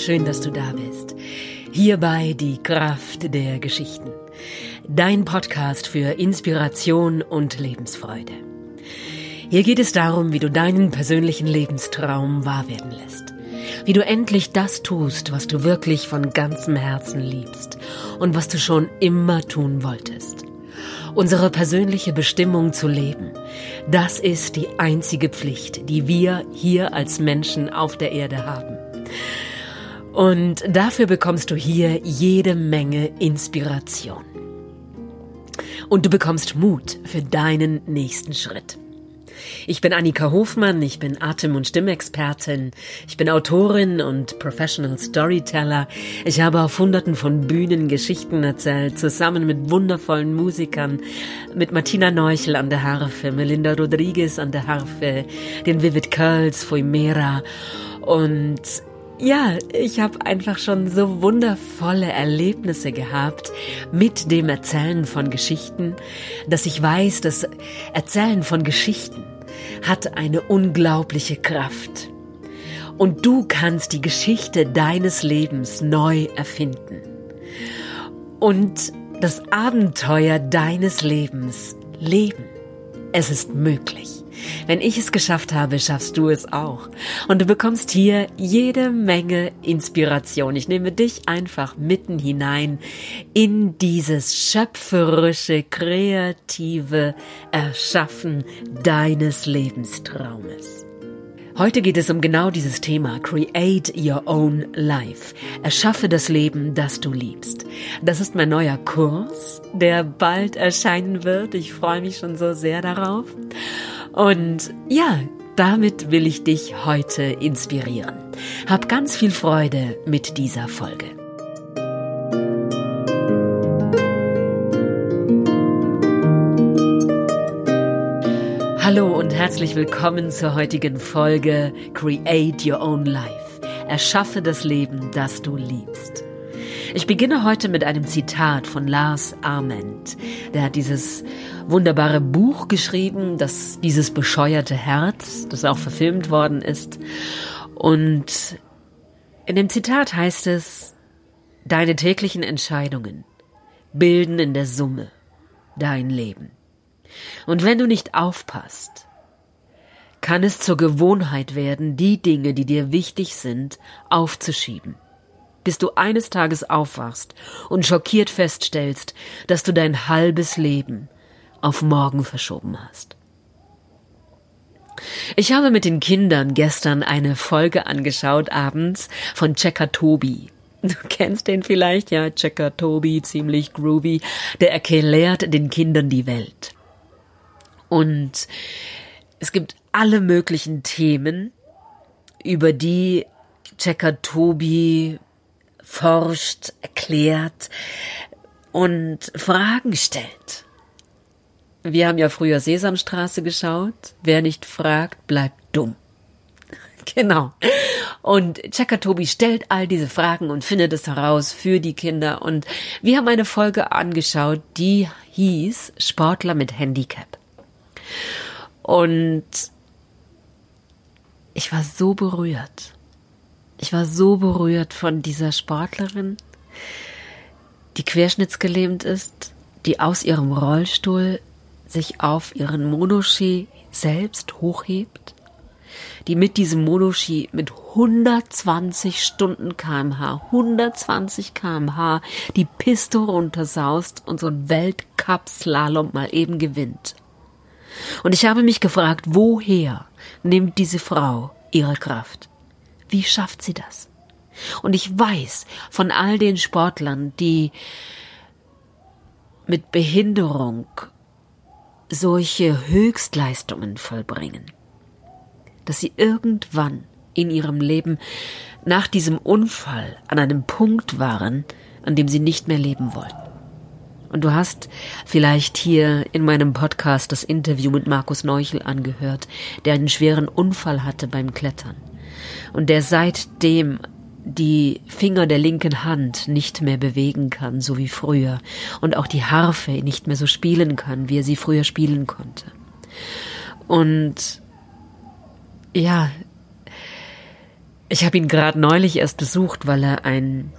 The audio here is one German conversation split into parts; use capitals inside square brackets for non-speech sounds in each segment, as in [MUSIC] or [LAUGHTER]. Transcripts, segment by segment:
schön, dass du da bist. Hierbei die Kraft der Geschichten. Dein Podcast für Inspiration und Lebensfreude. Hier geht es darum, wie du deinen persönlichen Lebenstraum wahr werden lässt. Wie du endlich das tust, was du wirklich von ganzem Herzen liebst und was du schon immer tun wolltest. Unsere persönliche Bestimmung zu leben, das ist die einzige Pflicht, die wir hier als Menschen auf der Erde haben. Und dafür bekommst du hier jede Menge Inspiration. Und du bekommst Mut für deinen nächsten Schritt. Ich bin Annika Hofmann, ich bin Atem- und Stimmexpertin, ich bin Autorin und Professional Storyteller. Ich habe auf hunderten von Bühnen Geschichten erzählt, zusammen mit wundervollen Musikern, mit Martina Neuchel an der Harfe, Melinda Rodriguez an der Harfe, den Vivid Curls, Foimera und ja, ich habe einfach schon so wundervolle Erlebnisse gehabt mit dem Erzählen von Geschichten, dass ich weiß, dass Erzählen von Geschichten hat eine unglaubliche Kraft. Und du kannst die Geschichte deines Lebens neu erfinden. Und das Abenteuer deines Lebens leben. Es ist möglich. Wenn ich es geschafft habe, schaffst du es auch. Und du bekommst hier jede Menge Inspiration. Ich nehme dich einfach mitten hinein in dieses schöpferische, kreative Erschaffen deines Lebenstraumes. Heute geht es um genau dieses Thema Create Your Own Life. Erschaffe das Leben, das du liebst. Das ist mein neuer Kurs, der bald erscheinen wird. Ich freue mich schon so sehr darauf. Und ja, damit will ich dich heute inspirieren. Hab ganz viel Freude mit dieser Folge. Hallo und herzlich willkommen zur heutigen Folge Create Your Own Life. Erschaffe das Leben, das du liebst. Ich beginne heute mit einem Zitat von Lars Arment. Der hat dieses wunderbare Buch geschrieben, das dieses bescheuerte Herz, das auch verfilmt worden ist. Und in dem Zitat heißt es, deine täglichen Entscheidungen bilden in der Summe dein Leben. Und wenn du nicht aufpasst, kann es zur Gewohnheit werden, die Dinge, die dir wichtig sind, aufzuschieben bis du eines Tages aufwachst und schockiert feststellst, dass du dein halbes Leben auf morgen verschoben hast. Ich habe mit den Kindern gestern eine Folge angeschaut abends von Checker Tobi. Du [LAUGHS] kennst den vielleicht, ja, Checker Tobi, ziemlich groovy. Der erklärt den Kindern die Welt. Und es gibt alle möglichen Themen, über die Checker Tobi forscht, erklärt und Fragen stellt. Wir haben ja früher Sesamstraße geschaut. Wer nicht fragt, bleibt dumm. [LAUGHS] Genau. Und Chakatobi stellt all diese Fragen und findet es heraus für die Kinder. Und wir haben eine Folge angeschaut, die hieß Sportler mit Handicap. Und ich war so berührt. Ich war so berührt von dieser Sportlerin, die querschnittsgelähmt ist, die aus ihrem Rollstuhl sich auf ihren Monoski selbst hochhebt, die mit diesem Monoski mit 120 Stunden kmh, 120 kmh die Piste runtersaust und so ein Weltcup-Slalom mal eben gewinnt. Und ich habe mich gefragt, woher nimmt diese Frau ihre Kraft? Wie schafft sie das? Und ich weiß von all den Sportlern, die mit Behinderung solche Höchstleistungen vollbringen, dass sie irgendwann in ihrem Leben nach diesem Unfall an einem Punkt waren, an dem sie nicht mehr leben wollten. Und du hast vielleicht hier in meinem Podcast das Interview mit Markus Neuchel angehört, der einen schweren Unfall hatte beim Klettern und der seitdem die Finger der linken Hand nicht mehr bewegen kann, so wie früher, und auch die Harfe nicht mehr so spielen kann, wie er sie früher spielen konnte. Und ja, Ich habe ihn gerade neulich erst besucht, weil er einen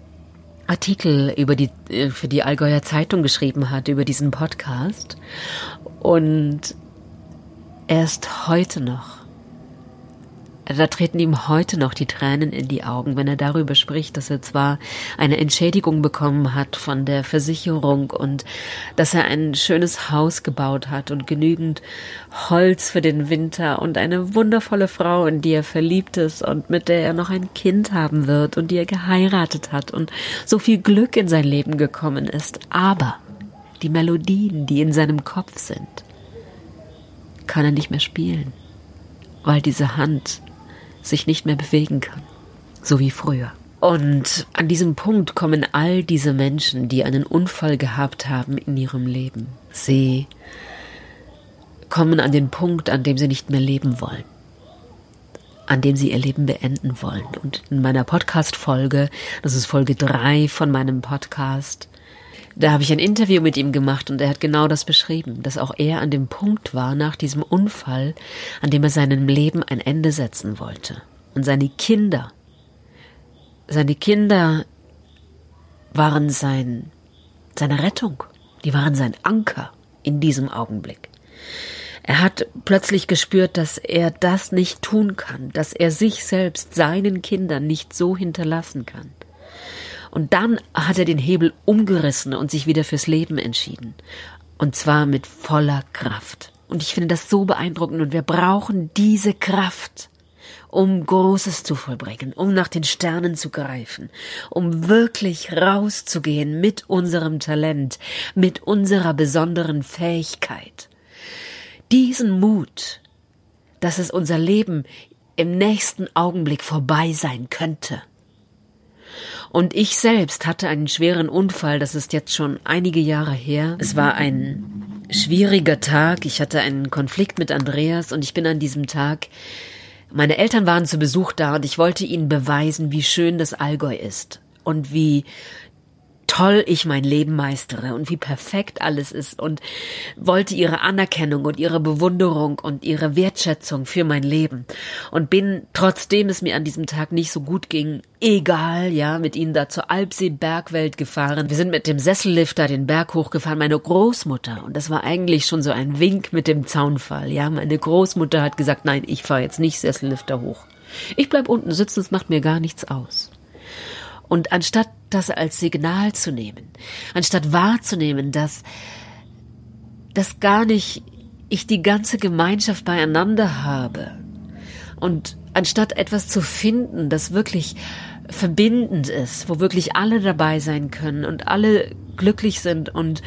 Artikel über die, äh, für die Allgäuer Zeitung geschrieben hat, über diesen Podcast. Und er ist heute noch da treten ihm heute noch die Tränen in die Augen, wenn er darüber spricht, dass er zwar eine Entschädigung bekommen hat von der Versicherung und dass er ein schönes Haus gebaut hat und genügend Holz für den Winter und eine wundervolle Frau, in die er verliebt ist und mit der er noch ein Kind haben wird und die er geheiratet hat und so viel Glück in sein Leben gekommen ist. Aber die Melodien, die in seinem Kopf sind, kann er nicht mehr spielen, weil diese Hand sich nicht mehr bewegen kann, so wie früher. Und an diesem Punkt kommen all diese Menschen, die einen Unfall gehabt haben in ihrem Leben. Sie kommen an den Punkt, an dem sie nicht mehr leben wollen, an dem sie ihr Leben beenden wollen. Und in meiner Podcast-Folge, das ist Folge drei von meinem Podcast, da habe ich ein Interview mit ihm gemacht und er hat genau das beschrieben, dass auch er an dem Punkt war nach diesem Unfall, an dem er seinem Leben ein Ende setzen wollte. Und seine Kinder, seine Kinder waren sein, seine Rettung, die waren sein Anker in diesem Augenblick. Er hat plötzlich gespürt, dass er das nicht tun kann, dass er sich selbst seinen Kindern nicht so hinterlassen kann. Und dann hat er den Hebel umgerissen und sich wieder fürs Leben entschieden. Und zwar mit voller Kraft. Und ich finde das so beeindruckend und wir brauchen diese Kraft, um Großes zu vollbringen, um nach den Sternen zu greifen, um wirklich rauszugehen mit unserem Talent, mit unserer besonderen Fähigkeit. Diesen Mut, dass es unser Leben im nächsten Augenblick vorbei sein könnte. Und ich selbst hatte einen schweren Unfall, das ist jetzt schon einige Jahre her. Es war ein schwieriger Tag. Ich hatte einen Konflikt mit Andreas und ich bin an diesem Tag meine Eltern waren zu Besuch da und ich wollte ihnen beweisen, wie schön das Allgäu ist und wie toll ich mein Leben meistere und wie perfekt alles ist und wollte ihre Anerkennung und ihre Bewunderung und ihre Wertschätzung für mein Leben und bin, trotzdem es mir an diesem Tag nicht so gut ging, egal, ja, mit ihnen da zur Alpsee Bergwelt gefahren. Wir sind mit dem Sessellifter den Berg hochgefahren, meine Großmutter, und das war eigentlich schon so ein Wink mit dem Zaunfall, ja, meine Großmutter hat gesagt, nein, ich fahre jetzt nicht Sessellifter hoch. Ich bleib unten sitzen, es macht mir gar nichts aus. Und anstatt das als Signal zu nehmen, anstatt wahrzunehmen, dass, dass gar nicht ich die ganze Gemeinschaft beieinander habe und anstatt etwas zu finden, das wirklich verbindend ist, wo wirklich alle dabei sein können und alle glücklich sind und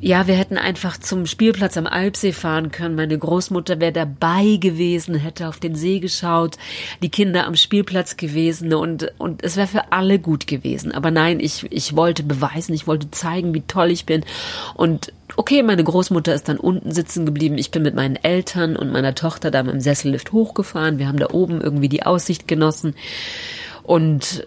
ja, wir hätten einfach zum Spielplatz am Alpsee fahren können. Meine Großmutter wäre dabei gewesen, hätte auf den See geschaut, die Kinder am Spielplatz gewesen und, und es wäre für alle gut gewesen. Aber nein, ich, ich wollte beweisen, ich wollte zeigen, wie toll ich bin. Und okay, meine Großmutter ist dann unten sitzen geblieben. Ich bin mit meinen Eltern und meiner Tochter da mit dem Sessellift hochgefahren. Wir haben da oben irgendwie die Aussicht genossen. Und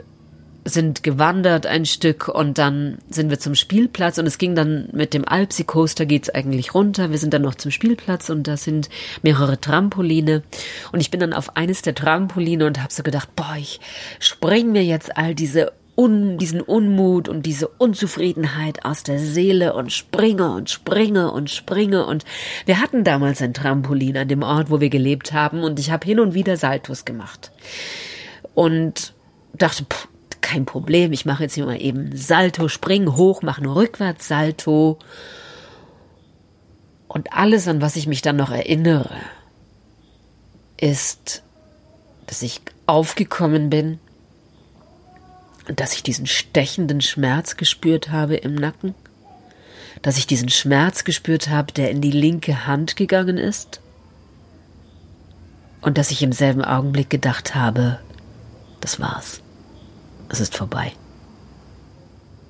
sind gewandert ein Stück und dann sind wir zum Spielplatz und es ging dann mit dem Alpsi Coaster geht's eigentlich runter. Wir sind dann noch zum Spielplatz und da sind mehrere Trampoline. Und ich bin dann auf eines der Trampoline und habe so gedacht, boah, ich spring mir jetzt all diese Un, diesen Unmut und diese Unzufriedenheit aus der Seele und springe und springe und springe. Und wir hatten damals ein Trampolin an dem Ort, wo wir gelebt haben und ich habe hin und wieder Saltos gemacht. Und dachte, pff, kein Problem, ich mache jetzt hier mal eben Salto, spring hoch, mache nur rückwärts Salto. Und alles, an was ich mich dann noch erinnere, ist, dass ich aufgekommen bin und dass ich diesen stechenden Schmerz gespürt habe im Nacken, dass ich diesen Schmerz gespürt habe, der in die linke Hand gegangen ist, und dass ich im selben Augenblick gedacht habe, das war's. Es ist vorbei.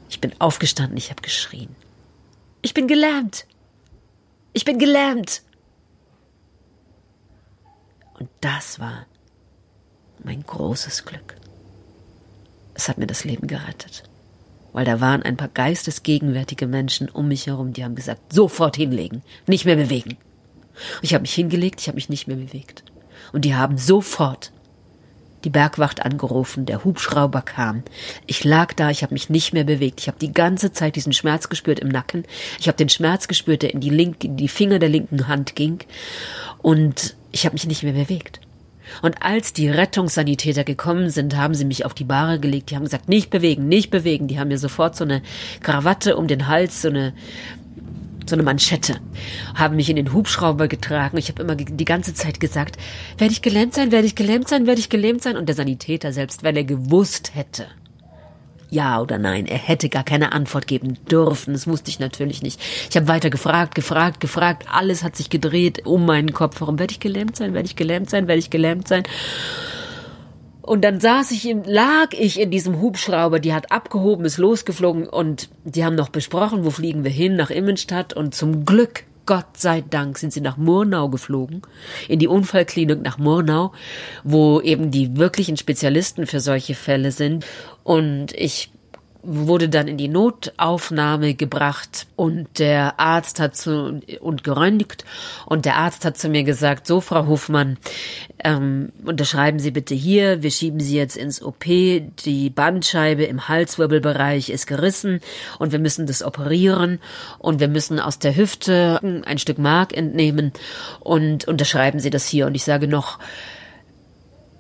Ich bin aufgestanden, ich habe geschrien. Ich bin gelähmt. Ich bin gelähmt. Und das war mein großes Glück. Es hat mir das Leben gerettet. Weil da waren ein paar geistesgegenwärtige Menschen um mich herum, die haben gesagt, sofort hinlegen, nicht mehr bewegen. Ich habe mich hingelegt, ich habe mich nicht mehr bewegt. Und die haben sofort die Bergwacht angerufen, der Hubschrauber kam. Ich lag da, ich habe mich nicht mehr bewegt. Ich habe die ganze Zeit diesen Schmerz gespürt im Nacken. Ich habe den Schmerz gespürt, der in die linke, in die Finger der linken Hand ging. Und ich habe mich nicht mehr bewegt. Und als die Rettungssanitäter gekommen sind, haben sie mich auf die Bahre gelegt. Die haben gesagt, nicht bewegen, nicht bewegen. Die haben mir sofort so eine Krawatte um den Hals, so eine so eine Manschette, haben mich in den Hubschrauber getragen. Ich habe immer die ganze Zeit gesagt, werde ich gelähmt sein, werde ich gelähmt sein, werde ich gelähmt sein. Und der Sanitäter, selbst wenn er gewusst hätte, ja oder nein, er hätte gar keine Antwort geben dürfen. Das wusste ich natürlich nicht. Ich habe weiter gefragt, gefragt, gefragt. Alles hat sich gedreht um meinen Kopf Warum Werde ich gelähmt sein, werde ich gelähmt sein, werde ich gelähmt sein. Und dann saß ich, in, lag ich in diesem Hubschrauber, die hat abgehoben, ist losgeflogen und die haben noch besprochen, wo fliegen wir hin, nach Immenstadt und zum Glück, Gott sei Dank, sind sie nach Murnau geflogen, in die Unfallklinik nach Murnau, wo eben die wirklichen Spezialisten für solche Fälle sind. Und ich wurde dann in die Notaufnahme gebracht und der Arzt hat zu und geröntgt und der Arzt hat zu mir gesagt, so Frau Hofmann, ähm, unterschreiben Sie bitte hier, wir schieben Sie jetzt ins OP, die Bandscheibe im Halswirbelbereich ist gerissen und wir müssen das operieren und wir müssen aus der Hüfte ein Stück Mark entnehmen und unterschreiben Sie das hier. Und ich sage noch,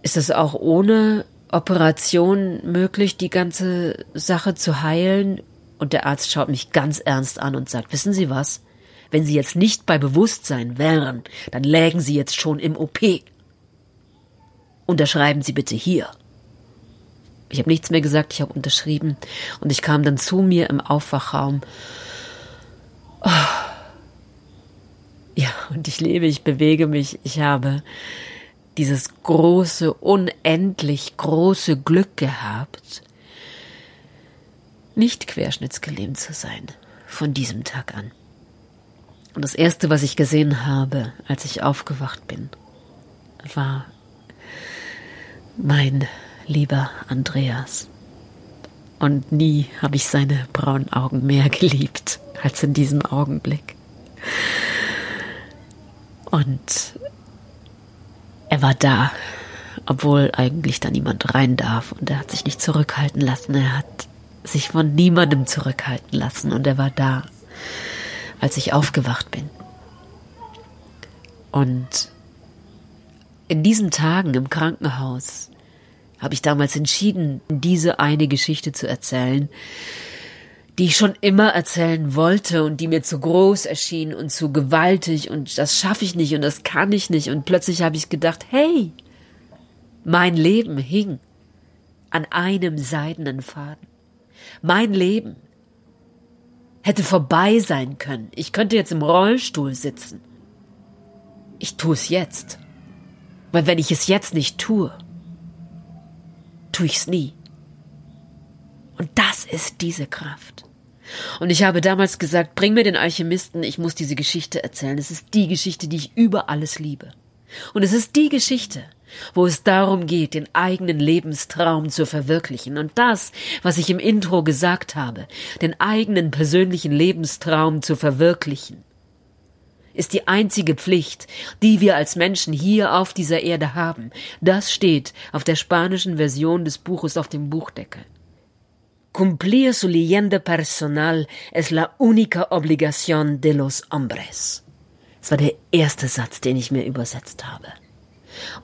ist das auch ohne Operation möglich, die ganze Sache zu heilen? Und der Arzt schaut mich ganz ernst an und sagt, wissen Sie was? Wenn Sie jetzt nicht bei Bewusstsein wären, dann lägen Sie jetzt schon im OP. Unterschreiben Sie bitte hier. Ich habe nichts mehr gesagt, ich habe unterschrieben und ich kam dann zu mir im Aufwachraum. Oh. Ja, und ich lebe, ich bewege mich, ich habe dieses große, unendlich große Glück gehabt, nicht querschnittsgelähmt zu sein von diesem Tag an. Und das Erste, was ich gesehen habe, als ich aufgewacht bin, war mein lieber Andreas. Und nie habe ich seine braunen Augen mehr geliebt als in diesem Augenblick. Und er war da, obwohl eigentlich da niemand rein darf und er hat sich nicht zurückhalten lassen. Er hat sich von niemandem zurückhalten lassen und er war da, als ich aufgewacht bin. Und in diesen Tagen im Krankenhaus habe ich damals entschieden, diese eine Geschichte zu erzählen, die ich schon immer erzählen wollte und die mir zu groß erschien und zu gewaltig und das schaffe ich nicht und das kann ich nicht und plötzlich habe ich gedacht, hey, mein Leben hing an einem seidenen Faden. Mein Leben hätte vorbei sein können. Ich könnte jetzt im Rollstuhl sitzen. Ich tue es jetzt. Weil wenn ich es jetzt nicht tue, tue ich es nie. Und das ist diese Kraft. Und ich habe damals gesagt, bring mir den Alchemisten, ich muss diese Geschichte erzählen. Es ist die Geschichte, die ich über alles liebe. Und es ist die Geschichte, wo es darum geht, den eigenen Lebenstraum zu verwirklichen. Und das, was ich im Intro gesagt habe, den eigenen persönlichen Lebenstraum zu verwirklichen, ist die einzige Pflicht, die wir als Menschen hier auf dieser Erde haben. Das steht auf der spanischen Version des Buches auf dem Buchdeckel. Cumplir su leyenda personal es la única obligación de los hombres. Das war der erste Satz, den ich mir übersetzt habe.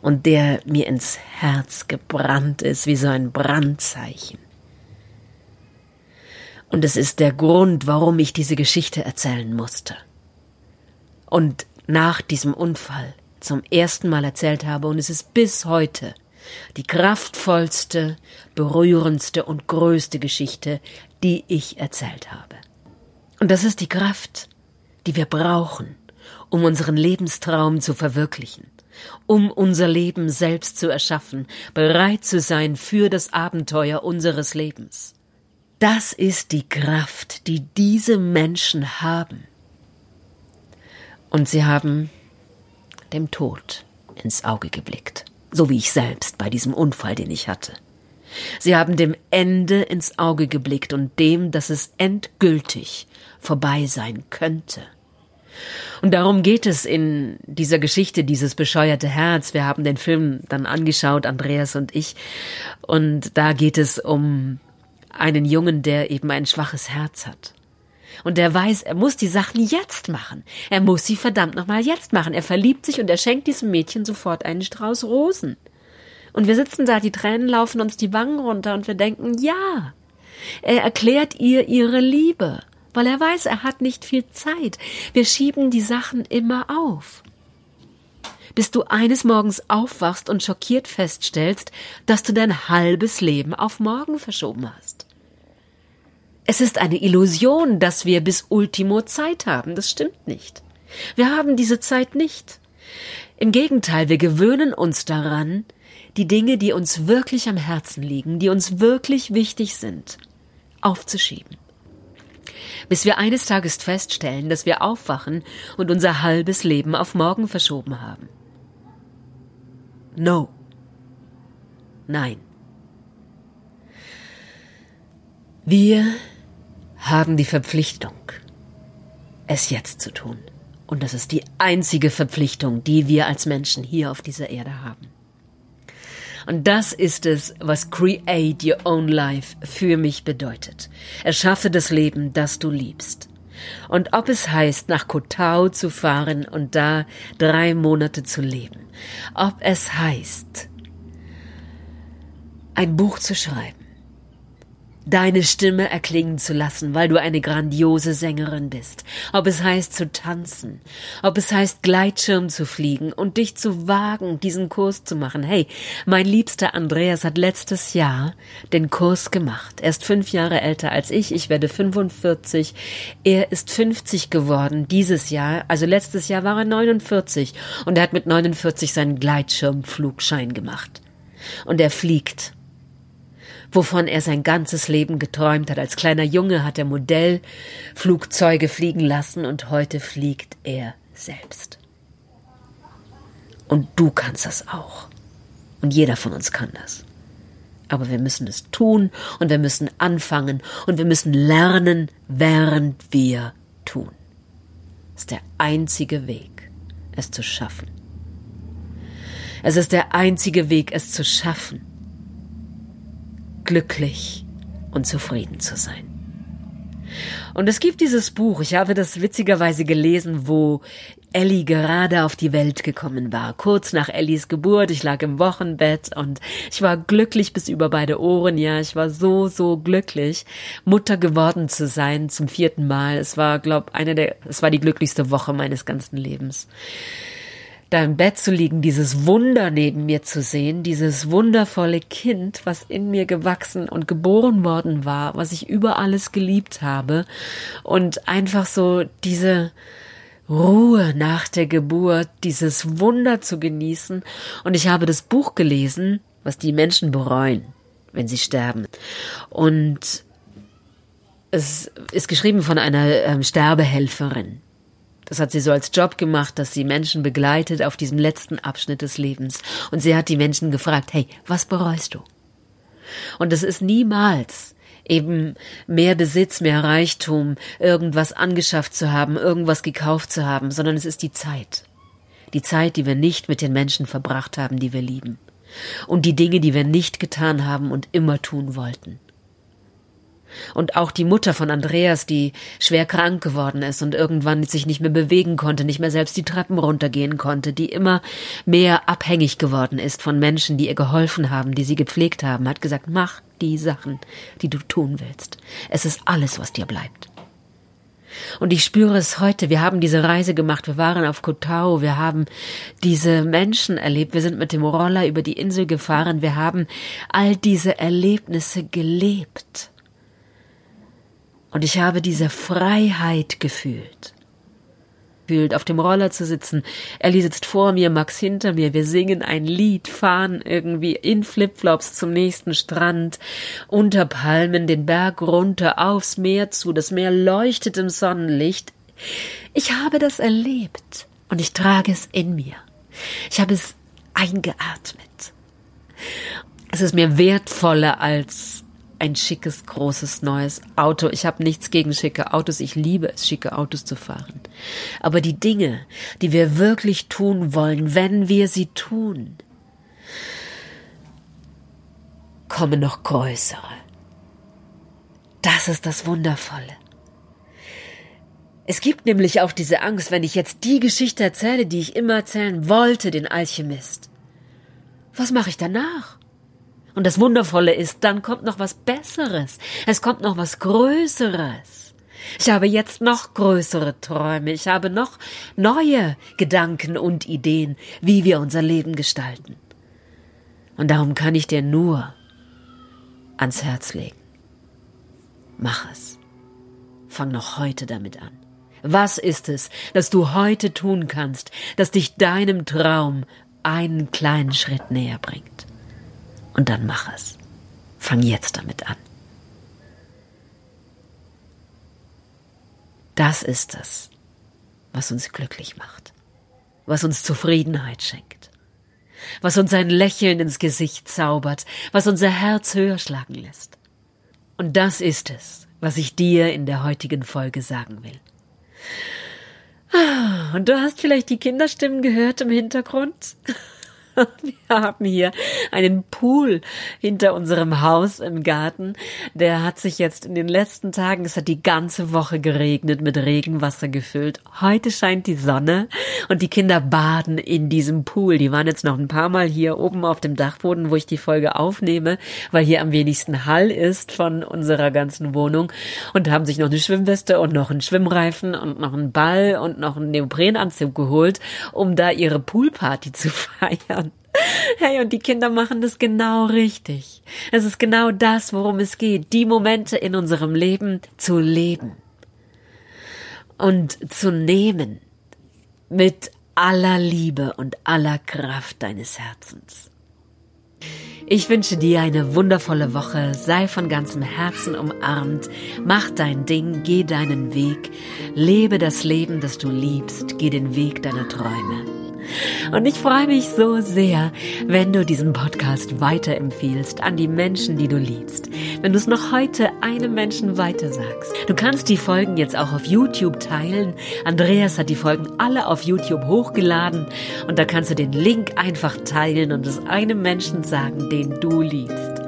Und der mir ins Herz gebrannt ist wie so ein Brandzeichen. Und es ist der Grund, warum ich diese Geschichte erzählen musste. Und nach diesem Unfall zum ersten Mal erzählt habe, und es ist bis heute die kraftvollste, berührendste und größte Geschichte, die ich erzählt habe. Und das ist die Kraft, die wir brauchen, um unseren Lebenstraum zu verwirklichen, um unser Leben selbst zu erschaffen, bereit zu sein für das Abenteuer unseres Lebens. Das ist die Kraft, die diese Menschen haben. Und sie haben dem Tod ins Auge geblickt so wie ich selbst bei diesem Unfall, den ich hatte. Sie haben dem Ende ins Auge geblickt und dem, dass es endgültig vorbei sein könnte. Und darum geht es in dieser Geschichte, dieses bescheuerte Herz. Wir haben den Film dann angeschaut, Andreas und ich. Und da geht es um einen Jungen, der eben ein schwaches Herz hat. Und der weiß, er muss die Sachen jetzt machen. Er muss sie verdammt nochmal jetzt machen. Er verliebt sich und er schenkt diesem Mädchen sofort einen Strauß Rosen. Und wir sitzen da, die Tränen laufen uns die Wangen runter und wir denken, ja. Er erklärt ihr ihre Liebe weil er weiß, er hat nicht viel Zeit. Wir schieben die Sachen immer auf. Bis du eines Morgens aufwachst und schockiert feststellst, dass du dein halbes Leben auf morgen verschoben hast. Es ist eine Illusion, dass wir bis Ultimo Zeit haben. Das stimmt nicht. Wir haben diese Zeit nicht. Im Gegenteil, wir gewöhnen uns daran, die Dinge, die uns wirklich am Herzen liegen, die uns wirklich wichtig sind, aufzuschieben bis wir eines Tages feststellen, dass wir aufwachen und unser halbes Leben auf morgen verschoben haben. No. Nein. Wir haben die Verpflichtung, es jetzt zu tun. Und das ist die einzige Verpflichtung, die wir als Menschen hier auf dieser Erde haben. Und das ist es, was Create Your Own Life für mich bedeutet. Erschaffe das Leben, das du liebst. Und ob es heißt, nach Kotau zu fahren und da drei Monate zu leben, ob es heißt, ein Buch zu schreiben, deine Stimme erklingen zu lassen, weil du eine grandiose Sängerin bist. Ob es heißt zu tanzen, ob es heißt Gleitschirm zu fliegen und dich zu wagen, diesen Kurs zu machen. Hey, mein liebster Andreas hat letztes Jahr den Kurs gemacht. Er ist fünf Jahre älter als ich. Ich werde 45. Er ist 50 geworden dieses Jahr. Also letztes Jahr war er 49 und er hat mit 49 seinen Gleitschirmflugschein gemacht. Und er fliegt wovon er sein ganzes Leben geträumt hat. Als kleiner Junge hat er Modellflugzeuge fliegen lassen und heute fliegt er selbst. Und du kannst das auch. Und jeder von uns kann das. Aber wir müssen es tun und wir müssen anfangen und wir müssen lernen, während wir tun. Das ist der einzige Weg, es zu schaffen. Es ist der einzige Weg, es zu schaffen glücklich und zufrieden zu sein. Und es gibt dieses Buch, ich habe das witzigerweise gelesen, wo Ellie gerade auf die Welt gekommen war. Kurz nach Ellies Geburt, ich lag im Wochenbett und ich war glücklich bis über beide Ohren, ja, ich war so, so glücklich, Mutter geworden zu sein zum vierten Mal. Es war, glaub, eine der, es war die glücklichste Woche meines ganzen Lebens da im Bett zu liegen, dieses Wunder neben mir zu sehen, dieses wundervolle Kind, was in mir gewachsen und geboren worden war, was ich über alles geliebt habe und einfach so diese Ruhe nach der Geburt, dieses Wunder zu genießen. Und ich habe das Buch gelesen, was die Menschen bereuen, wenn sie sterben. Und es ist geschrieben von einer ähm, Sterbehelferin, das hat sie so als Job gemacht, dass sie Menschen begleitet auf diesem letzten Abschnitt des Lebens. Und sie hat die Menschen gefragt, hey, was bereust du? Und es ist niemals eben mehr Besitz, mehr Reichtum, irgendwas angeschafft zu haben, irgendwas gekauft zu haben, sondern es ist die Zeit. Die Zeit, die wir nicht mit den Menschen verbracht haben, die wir lieben. Und die Dinge, die wir nicht getan haben und immer tun wollten. Und auch die Mutter von Andreas, die schwer krank geworden ist und irgendwann sich nicht mehr bewegen konnte, nicht mehr selbst die Treppen runtergehen konnte, die immer mehr abhängig geworden ist von Menschen, die ihr geholfen haben, die sie gepflegt haben, hat gesagt, mach die Sachen, die du tun willst. Es ist alles, was dir bleibt. Und ich spüre es heute. Wir haben diese Reise gemacht. Wir waren auf Kotau. Wir haben diese Menschen erlebt. Wir sind mit dem Roller über die Insel gefahren. Wir haben all diese Erlebnisse gelebt. Und ich habe diese Freiheit gefühlt. Gefühlt, auf dem Roller zu sitzen. Ellie sitzt vor mir, Max hinter mir. Wir singen ein Lied, fahren irgendwie in Flipflops zum nächsten Strand, unter Palmen, den Berg runter, aufs Meer zu. Das Meer leuchtet im Sonnenlicht. Ich habe das erlebt und ich trage es in mir. Ich habe es eingeatmet. Es ist mir wertvoller als ein schickes, großes, neues Auto. Ich habe nichts gegen schicke Autos. Ich liebe es, schicke Autos zu fahren. Aber die Dinge, die wir wirklich tun wollen, wenn wir sie tun, kommen noch größere. Das ist das Wundervolle. Es gibt nämlich auch diese Angst, wenn ich jetzt die Geschichte erzähle, die ich immer erzählen wollte, den Alchemist. Was mache ich danach? Und das Wundervolle ist, dann kommt noch was Besseres. Es kommt noch was Größeres. Ich habe jetzt noch größere Träume. Ich habe noch neue Gedanken und Ideen, wie wir unser Leben gestalten. Und darum kann ich dir nur ans Herz legen. Mach es. Fang noch heute damit an. Was ist es, das du heute tun kannst, das dich deinem Traum einen kleinen Schritt näher bringt? Und dann mach es. Fang jetzt damit an. Das ist es, was uns glücklich macht, was uns Zufriedenheit schenkt, was uns ein Lächeln ins Gesicht zaubert, was unser Herz höher schlagen lässt. Und das ist es, was ich dir in der heutigen Folge sagen will. Ah, und du hast vielleicht die Kinderstimmen gehört im Hintergrund? Wir haben hier einen Pool hinter unserem Haus im Garten. Der hat sich jetzt in den letzten Tagen, es hat die ganze Woche geregnet, mit Regenwasser gefüllt. Heute scheint die Sonne und die Kinder baden in diesem Pool. Die waren jetzt noch ein paar Mal hier oben auf dem Dachboden, wo ich die Folge aufnehme, weil hier am wenigsten Hall ist von unserer ganzen Wohnung und haben sich noch eine Schwimmweste und noch einen Schwimmreifen und noch einen Ball und noch einen Neoprenanzug geholt, um da ihre Poolparty [LAUGHS] zu feiern. [LAUGHS] Hey, und die Kinder machen das genau richtig. Es ist genau das, worum es geht, die Momente in unserem Leben zu leben und zu nehmen mit aller Liebe und aller Kraft deines Herzens. Ich wünsche dir eine wundervolle Woche, sei von ganzem Herzen umarmt, mach dein Ding, geh deinen Weg, lebe das Leben, das du liebst, geh den Weg deiner Träume. Und ich freue mich so sehr, wenn du diesen Podcast weiterempfiehlst an die Menschen, die du liebst. Wenn du es noch heute einem Menschen weitersagst. Du kannst die Folgen jetzt auch auf YouTube teilen. Andreas hat die Folgen alle auf YouTube hochgeladen und da kannst du den Link einfach teilen und es einem Menschen sagen, den du liebst.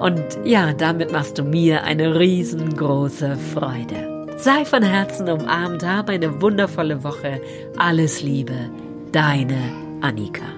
Und ja, damit machst du mir eine riesengroße Freude. Sei von Herzen umarmt, habe eine wundervolle Woche. Alles Liebe. Deine Annika.